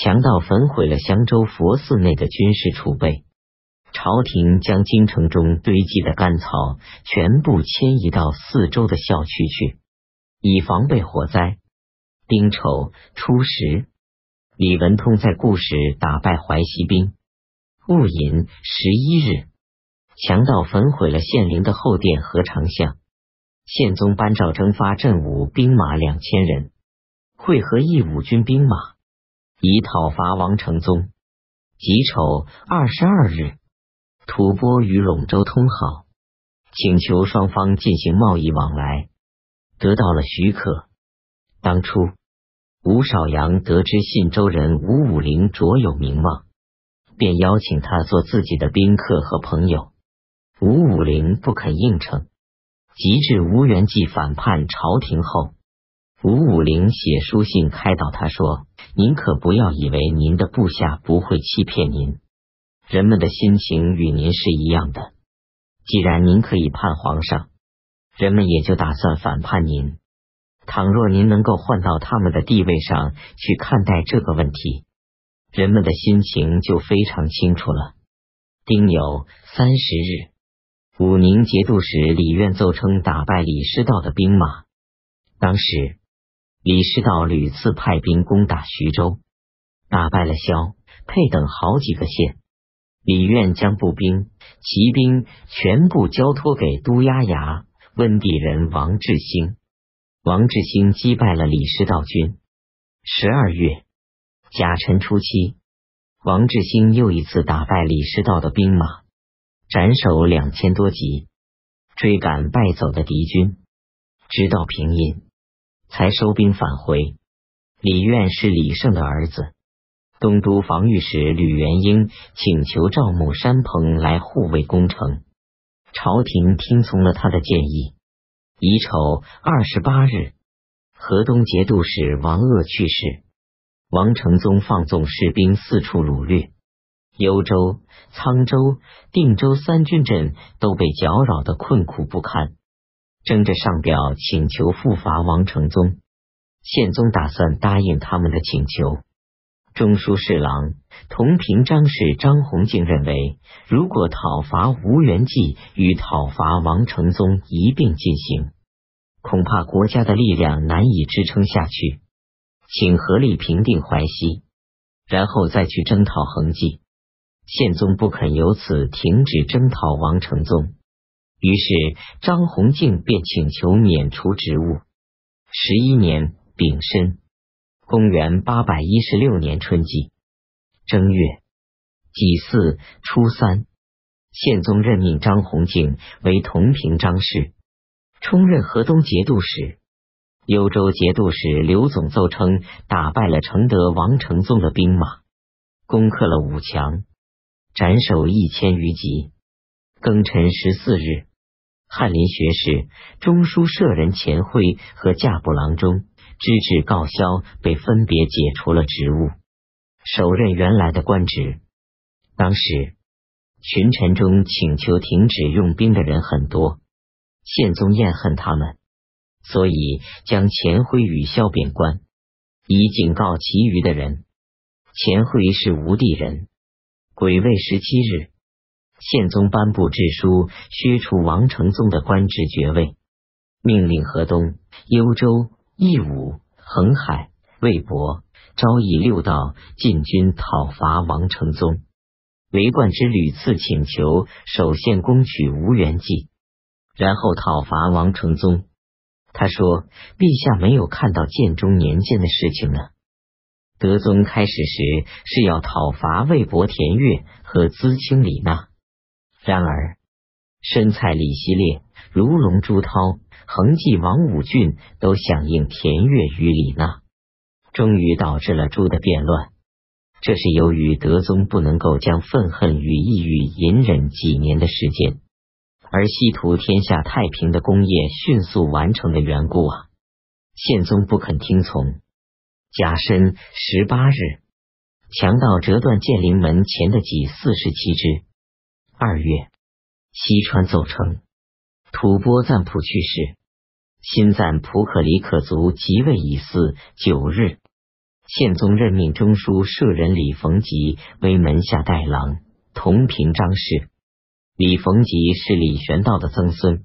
强盗焚毁了襄州佛寺内的军事储备，朝廷将京城中堆积的干草全部迁移到四周的校区去，以防备火灾。丁丑初十，李文通在固始打败淮西兵。戊寅十一日，强盗焚毁了县陵的后殿和长巷。宪宗颁诏征发镇武兵马两千人，会合义武军兵马，以讨伐王承宗。己丑二十二日，吐蕃与陇州通好，请求双方进行贸易往来，得到了许可。当初，吴少阳得知信州人吴武陵卓有名望，便邀请他做自己的宾客和朋友。吴武陵不肯应承。及至吴元济反叛朝廷后，吴武陵写书信开导他说：“您可不要以为您的部下不会欺骗您，人们的心情与您是一样的。既然您可以叛皇上，人们也就打算反叛您。倘若您能够换到他们的地位上去看待这个问题，人们的心情就非常清楚了。”丁酉三十日。武宁节度使李渊奏称打败李师道的兵马。当时李师道屡次派兵攻打徐州，打败了萧沛等好几个县。李渊将步兵、骑兵全部交托给都押牙温地人王志兴。王志兴击败了李师道军。十二月甲辰初七，王志兴又一次打败李师道的兵马。斩首两千多级，追赶败走的敌军，直到平阴，才收兵返回。李愿是李胜的儿子。东都防御使吕元英请求赵牧山鹏来护卫攻城，朝廷听从了他的建议。乙丑二十八日，河东节度使王鄂去世，王承宗放纵士兵四处掳掠。幽州、沧州、定州三军镇都被搅扰的困苦不堪，争着上表请求复伐王承宗。宪宗打算答应他们的请求。中书侍郎同平章事张弘敬认为，如果讨伐吴元济与讨伐王承宗一并进行，恐怕国家的力量难以支撑下去，请合力平定淮西，然后再去征讨恒济。宪宗不肯由此停止征讨王承宗，于是张弘敬便请求免除职务。十一年丙申，公元八百一十六年春季正月己巳初三，宪宗任命张弘敬为同平章事，充任河东节度使。幽州节度使刘总奏称，打败了承德王承宗的兵马，攻克了武强。斩首一千余级。庚辰十四日，翰林学士、中书舍人钱辉和驾部郎中知制告萧被分别解除了职务，首任原来的官职。当时群臣中请求停止用兵的人很多，宪宗厌恨他们，所以将钱辉与萧贬官，以警告其余的人。钱辉是吴地人。癸未十七日，宪宗颁布制书，削除王承宗的官职爵位，命令河东、幽州、义武、恒海、魏博、昭义六道进军讨伐王承宗。韦冠之屡次请求首先攻取吴元济，然后讨伐王承宗。他说：“陛下没有看到建中年间的事情呢。”德宗开始时是要讨伐魏博、田悦和资清李纳，然而申蔡李希烈、如龙朱涛、恒济王武俊都响应田悦与李纳，终于导致了朱的变乱。这是由于德宗不能够将愤恨与抑郁隐忍几年的时间，而希图天下太平的功业迅速完成的缘故啊！宪宗不肯听从。甲申十八日，强盗折断建陵门前的戟四十七支。二月，西川奏称吐蕃赞普去世，新赞普可里可族即位已嗣九日。宪宗任命中书舍人李逢吉为门下代郎，同平章事。李逢吉是李玄道的曾孙，